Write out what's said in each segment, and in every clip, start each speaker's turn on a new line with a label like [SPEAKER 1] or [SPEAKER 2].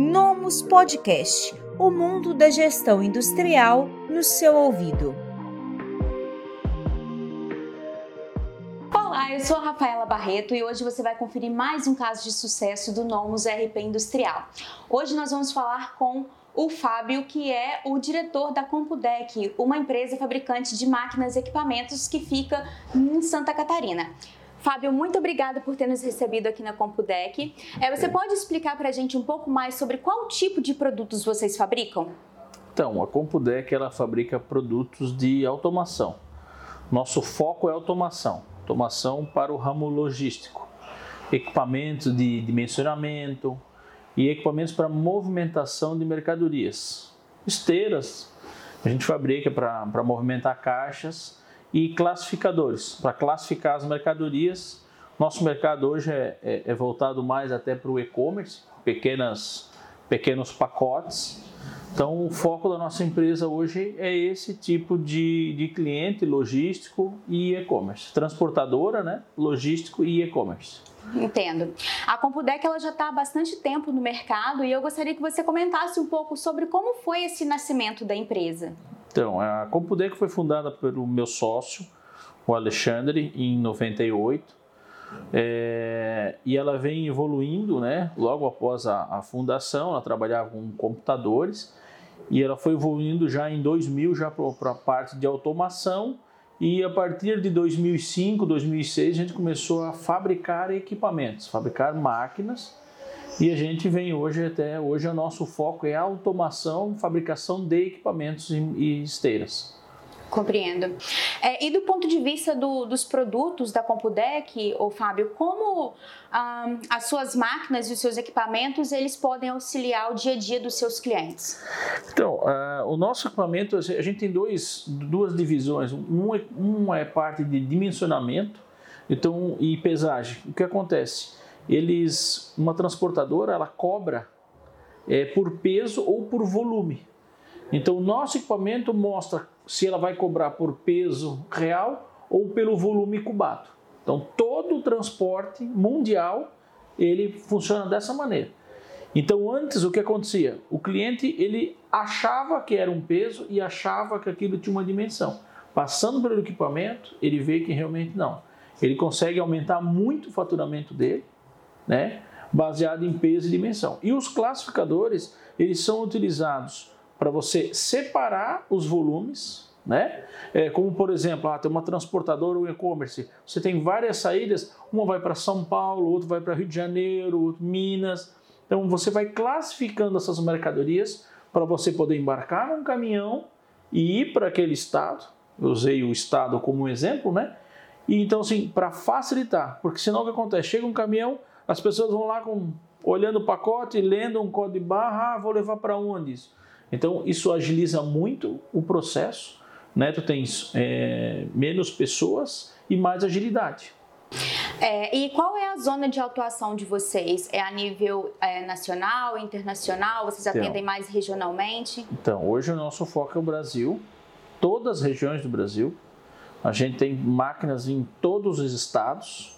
[SPEAKER 1] Nomus Podcast o mundo da gestão industrial no seu ouvido.
[SPEAKER 2] Olá, eu sou a Rafaela Barreto e hoje você vai conferir mais um caso de sucesso do Nomus RP Industrial. Hoje nós vamos falar com o Fábio, que é o diretor da Compudec, uma empresa fabricante de máquinas e equipamentos que fica em Santa Catarina. Fábio, muito obrigada por ter nos recebido aqui na Compudec. É, você pode explicar para a gente um pouco mais sobre qual tipo de produtos vocês fabricam?
[SPEAKER 3] Então, a Compudec ela fabrica produtos de automação. Nosso foco é automação, automação para o ramo logístico, equipamentos de dimensionamento e equipamentos para movimentação de mercadorias, esteiras. A gente fabrica para movimentar caixas e classificadores, para classificar as mercadorias. Nosso mercado hoje é, é, é voltado mais até para o e-commerce, pequenas, pequenos pacotes. Então, o foco da nossa empresa hoje é esse tipo de, de cliente logístico e e-commerce. Transportadora, né? logístico e e-commerce.
[SPEAKER 2] Entendo. A Compudec ela já está há bastante tempo no mercado e eu gostaria que você comentasse um pouco sobre como foi esse nascimento da empresa.
[SPEAKER 3] Então, a Compudec foi fundada pelo meu sócio, o Alexandre, em 98. É, e ela vem evoluindo, né? Logo após a, a, fundação, ela trabalhava com computadores e ela foi evoluindo já em 2000 já para a parte de automação e a partir de 2005, 2006 a gente começou a fabricar equipamentos, fabricar máquinas e a gente vem hoje até hoje o nosso foco é automação, fabricação de equipamentos e esteiras.
[SPEAKER 2] Compreendo. É, e do ponto de vista do, dos produtos da Compudec, ou Fábio, como ah, as suas máquinas e os seus equipamentos eles podem auxiliar o dia a dia dos seus clientes?
[SPEAKER 3] Então, uh, o nosso equipamento a gente tem dois, duas divisões. Um é, uma é parte de dimensionamento, então e pesagem. O que acontece? Eles, uma transportadora, ela cobra é, por peso ou por volume. Então, o nosso equipamento mostra se ela vai cobrar por peso real ou pelo volume cubado. Então, todo o transporte mundial ele funciona dessa maneira. Então, antes o que acontecia? O cliente ele achava que era um peso e achava que aquilo tinha uma dimensão. Passando pelo equipamento, ele vê que realmente não. Ele consegue aumentar muito o faturamento dele né? baseado em peso e dimensão. E os classificadores, eles são utilizados para você separar os volumes, né? É, como por exemplo, ah, tem uma transportadora ou e-commerce, você tem várias saídas, uma vai para São Paulo, outra vai para Rio de Janeiro, outra Minas. Então você vai classificando essas mercadorias para você poder embarcar num caminhão e ir para aquele estado. Eu usei o estado como um exemplo, né? E então assim, para facilitar, porque senão o que acontece? Chega um caminhão, as pessoas vão lá com, olhando o pacote, lendo um código de barra, ah, vou levar para onde isso? Então, isso agiliza muito o processo, né? Tu tens é, menos pessoas e mais agilidade.
[SPEAKER 2] É, e qual é a zona de atuação de vocês? É a nível é, nacional, internacional? Vocês então, atendem mais regionalmente?
[SPEAKER 3] Então, hoje o nosso foco é o Brasil, todas as regiões do Brasil. A gente tem máquinas em todos os estados,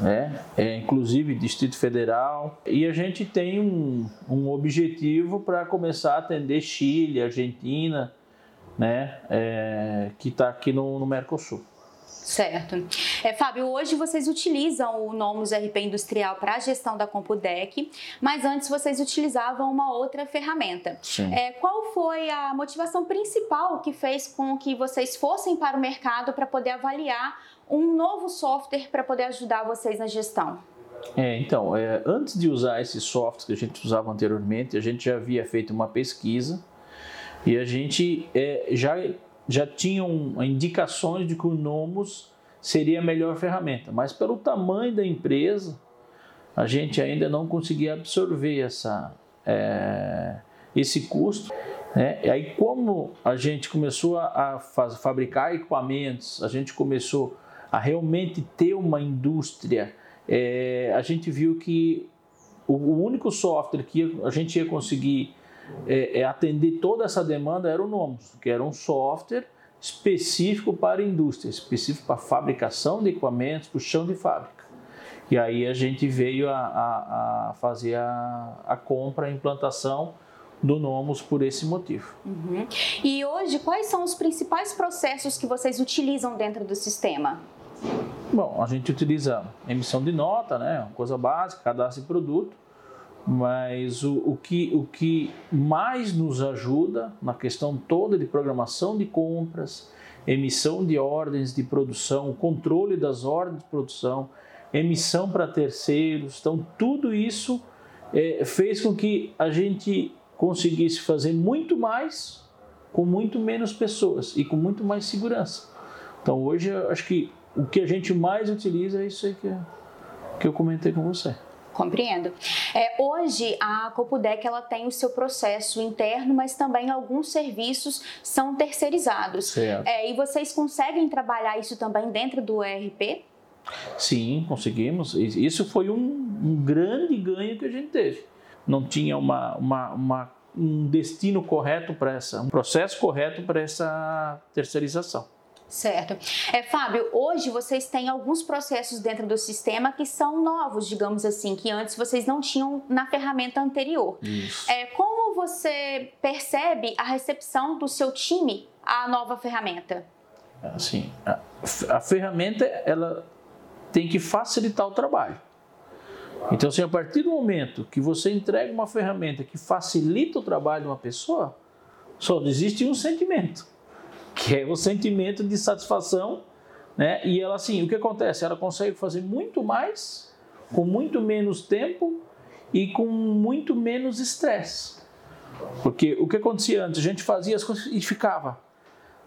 [SPEAKER 3] né? É, inclusive Distrito Federal. E a gente tem um, um objetivo para começar a atender Chile, Argentina, né? É, que está aqui no, no Mercosul.
[SPEAKER 2] Certo. É, Fábio, hoje vocês utilizam o Nomus RP Industrial para a gestão da Compudec, mas antes vocês utilizavam uma outra ferramenta. Sim. É, qual foi a motivação principal que fez com que vocês fossem para o mercado para poder avaliar um novo software para poder ajudar vocês na gestão?
[SPEAKER 3] É, então, é, antes de usar esse software que a gente usava anteriormente, a gente já havia feito uma pesquisa e a gente é, já, já tinha um, indicações de que o Nomos seria a melhor ferramenta, mas pelo tamanho da empresa, a gente ainda não conseguia absorver essa, é, esse custo. Né? E aí, como a gente começou a faz, fabricar equipamentos, a gente começou a realmente ter uma indústria, é, a gente viu que o, o, único software que a gente ia conseguir é, é atender toda essa demanda era o Nomos, que era um software específico para a indústria, específico para a fabricação de equipamentos, para o chão de fábrica. E aí a gente veio a, a, a fazer a, a compra, a implantação do Nomos por esse motivo.
[SPEAKER 2] Uhum. E hoje, quais são os principais processos que vocês utilizam dentro do sistema?
[SPEAKER 3] Bom, a gente utiliza emissão de nota, né, uma coisa básica, cadastro de produto, mas o, o, que, o que mais nos ajuda na questão toda de programação de compras, emissão de ordens de produção, controle das ordens de produção, emissão para terceiros, então tudo isso é, fez com que a gente conseguisse fazer muito mais com muito menos pessoas e com muito mais segurança. Então hoje eu acho que o que a gente mais utiliza é isso aí que, que eu comentei com você.
[SPEAKER 2] Compreendo. É, hoje a Copudec ela tem o seu processo interno, mas também alguns serviços são terceirizados.
[SPEAKER 3] Certo.
[SPEAKER 2] É, e vocês conseguem trabalhar isso também dentro do ERP?
[SPEAKER 3] Sim, conseguimos. Isso foi um, um grande ganho que a gente teve. Não tinha uma, uma, uma um destino correto para essa, um processo correto para essa terceirização.
[SPEAKER 2] Certo. É, Fábio, hoje vocês têm alguns processos dentro do sistema que são novos, digamos assim, que antes vocês não tinham na ferramenta anterior.
[SPEAKER 3] Isso.
[SPEAKER 2] É, como você percebe a recepção do seu time à nova ferramenta?
[SPEAKER 3] Assim, a, a ferramenta ela tem que facilitar o trabalho. Então, assim, a partir do momento que você entrega uma ferramenta que facilita o trabalho de uma pessoa, só existe um sentimento que é o sentimento de satisfação, né? E ela assim, o que acontece? Ela consegue fazer muito mais com muito menos tempo e com muito menos estresse. Porque o que acontecia antes, a gente fazia as coisas e ficava,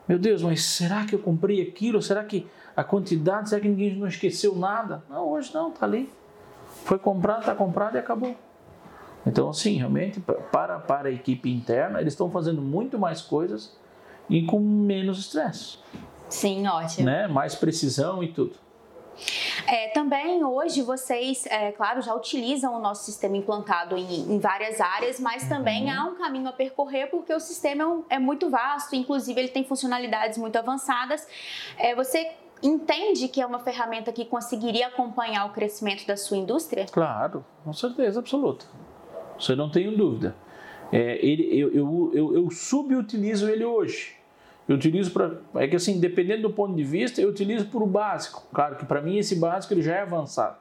[SPEAKER 3] meu Deus, mas será que eu comprei aquilo? Será que a quantidade, será que ninguém não esqueceu nada? Não, hoje não, tá ali. Foi comprado, tá comprado e acabou. Então, assim, realmente, para, para a equipe interna, eles estão fazendo muito mais coisas e com menos estresse.
[SPEAKER 2] Sim, ótimo.
[SPEAKER 3] Né? Mais precisão e tudo.
[SPEAKER 2] É, também hoje vocês, é, claro, já utilizam o nosso sistema implantado em, em várias áreas, mas também uhum. há um caminho a percorrer porque o sistema é, é, muito vasto, inclusive ele tem funcionalidades muito avançadas. É, você entende que é uma ferramenta que conseguiria acompanhar o crescimento da sua indústria?
[SPEAKER 3] Claro, com certeza absoluta. Você não tem dúvida. É, ele, eu, eu, eu, eu subutilizo ele hoje. Eu utilizo para. É que assim, dependendo do ponto de vista, eu utilizo por o básico. Claro que para mim esse básico ele já é avançado.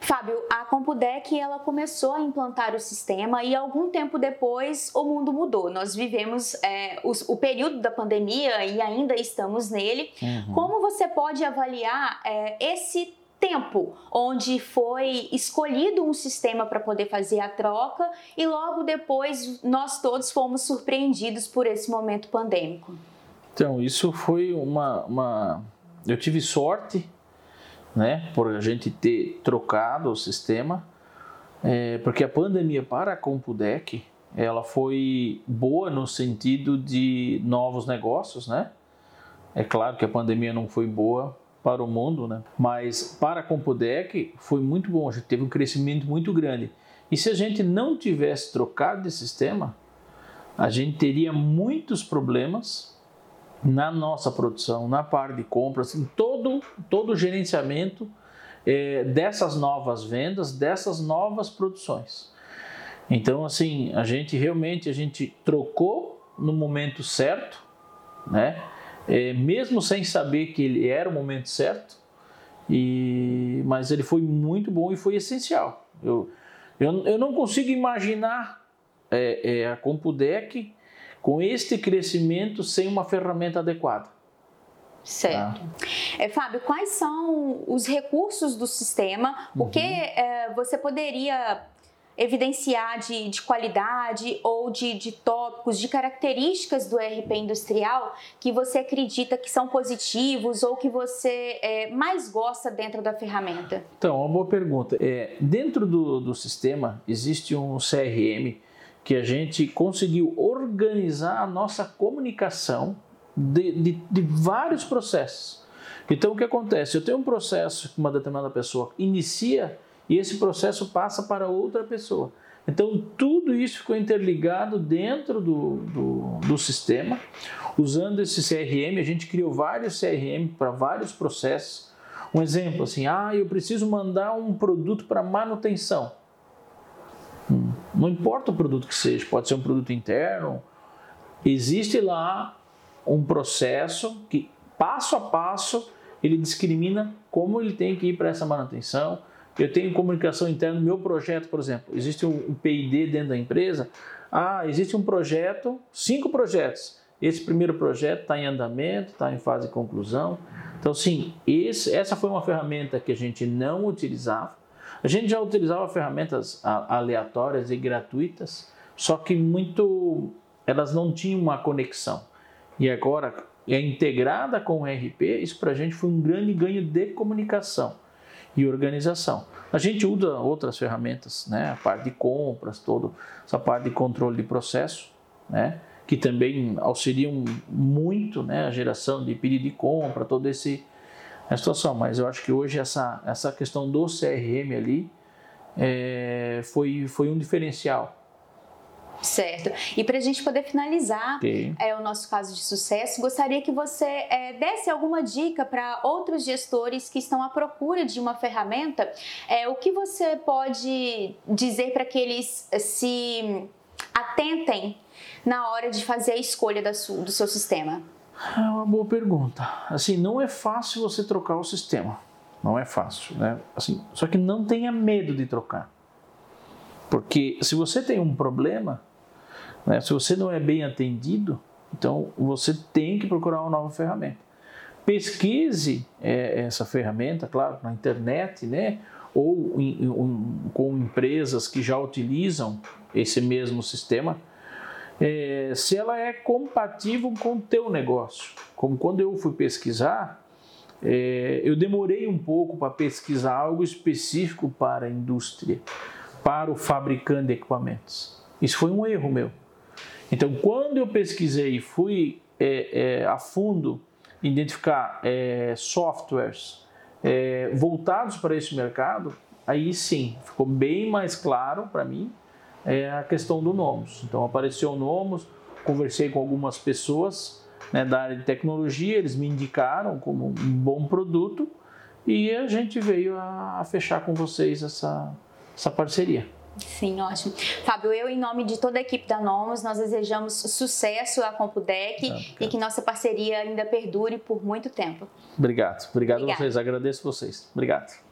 [SPEAKER 2] Fábio, a Compudec ela começou a implantar o sistema e algum tempo depois o mundo mudou. Nós vivemos é, o, o, período da pandemia e ainda estamos nele. Uhum. Como você pode avaliar é, esse tempo onde foi escolhido um sistema para poder fazer a troca e logo depois nós todos fomos surpreendidos por esse momento pandêmico?
[SPEAKER 3] Então, isso foi uma. uma... Eu tive sorte, né, por a gente ter trocado o sistema, é, porque a pandemia para a Compudec ela foi boa no sentido de novos negócios, né? É claro que a pandemia não foi boa para o mundo, né? Mas para a Compudec foi muito bom, a gente teve um crescimento muito grande. E se a gente não tivesse trocado de sistema, a gente teria muitos problemas na nossa produção, na parte de compras, em todo, todo o gerenciamento é, dessas novas vendas, dessas novas produções. Então, assim, a gente realmente a gente trocou no momento certo, né? É, mesmo sem saber que ele era o momento certo, e, mas ele foi muito bom e foi essencial. Eu, eu, eu não consigo imaginar é, é, a Compudec com este crescimento sem uma ferramenta adequada.
[SPEAKER 2] Certo. É, Fábio, quais são os recursos do sistema? O que uhum. é, você poderia evidenciar de, de qualidade ou de, de, tópicos, de características do RP industrial que você acredita que são positivos ou que você é, mais gosta dentro da ferramenta?
[SPEAKER 3] Então, uma boa pergunta. É, dentro do, do sistema existe um CRM que a gente conseguiu organizar a nossa comunicação de, de, de, vários processos. Então, o que acontece? Eu tenho um processo que uma determinada pessoa inicia e esse processo passa para outra pessoa. Então, tudo isso ficou interligado dentro do, do, do sistema. Usando esse CRM, a gente criou vários CRM para vários processos. Um exemplo assim, ah, eu preciso mandar um produto para manutenção. Não importa o produto que seja, pode ser um produto interno. Existe lá um processo que, passo a passo, ele discrimina como ele tem que ir para essa manutenção. Eu tenho comunicação interna no meu projeto, por exemplo. Existe um PID dentro da empresa. Ah, existe um projeto, cinco projetos. Esse primeiro projeto está em andamento, está em fase de conclusão. Então, sim, esse, essa foi uma ferramenta que a gente não utilizava. A gente já utilizava ferramentas aleatórias e gratuitas, só que muito elas não tinham uma conexão. E agora, é integrada com o RP, isso para a gente foi um grande ganho de comunicação e organização. A gente usa outras ferramentas, né? a parte de compras, toda essa parte de controle de processo, né? que também auxiliam muito né, a geração de pedido de compra, toda esse, a situação. Mas eu acho que hoje essa, essa questão do CRM ali é, foi, foi um diferencial.
[SPEAKER 2] Certo. E para a gente poder finalizar okay. é, o nosso caso de sucesso, gostaria que você é, desse alguma dica para outros gestores que estão à procura de uma ferramenta. É, o que você pode dizer para que eles se atentem na hora de fazer a escolha da do seu sistema?
[SPEAKER 3] É uma boa pergunta. Assim, não é fácil você trocar o sistema. Não é fácil, né? Assim, só que não tenha medo de trocar. Porque se você tem um problema, né, se você não é bem atendido, então você tem que procurar uma nova ferramenta. Pesquise é, essa ferramenta, claro, na internet, né? Ou em, um, com empresas que já utilizam esse mesmo sistema é, se ela é compatível com o teu negócio. Como quando eu fui pesquisar, é, eu demorei um pouco para pesquisar algo específico para a indústria, para o fabricante de equipamentos. Isso foi um erro meu. Então, quando eu pesquisei e fui é, é, a fundo identificar é, softwares é, voltados para esse mercado, aí sim, ficou bem mais claro para mim é a questão do Nomos. Então apareceu o Nomos, conversei com algumas pessoas né, da área de tecnologia, eles me indicaram como um bom produto e a gente veio a, fechar com vocês essa, essa parceria.
[SPEAKER 2] Sim, ótimo. Fábio, eu, em nome de toda a equipe da Nomos, nós desejamos sucesso à Compudec e que nossa parceria ainda perdure por muito tempo.
[SPEAKER 3] Obrigado. Obrigado Obrigada. a vocês. Agradeço vocês. Obrigado.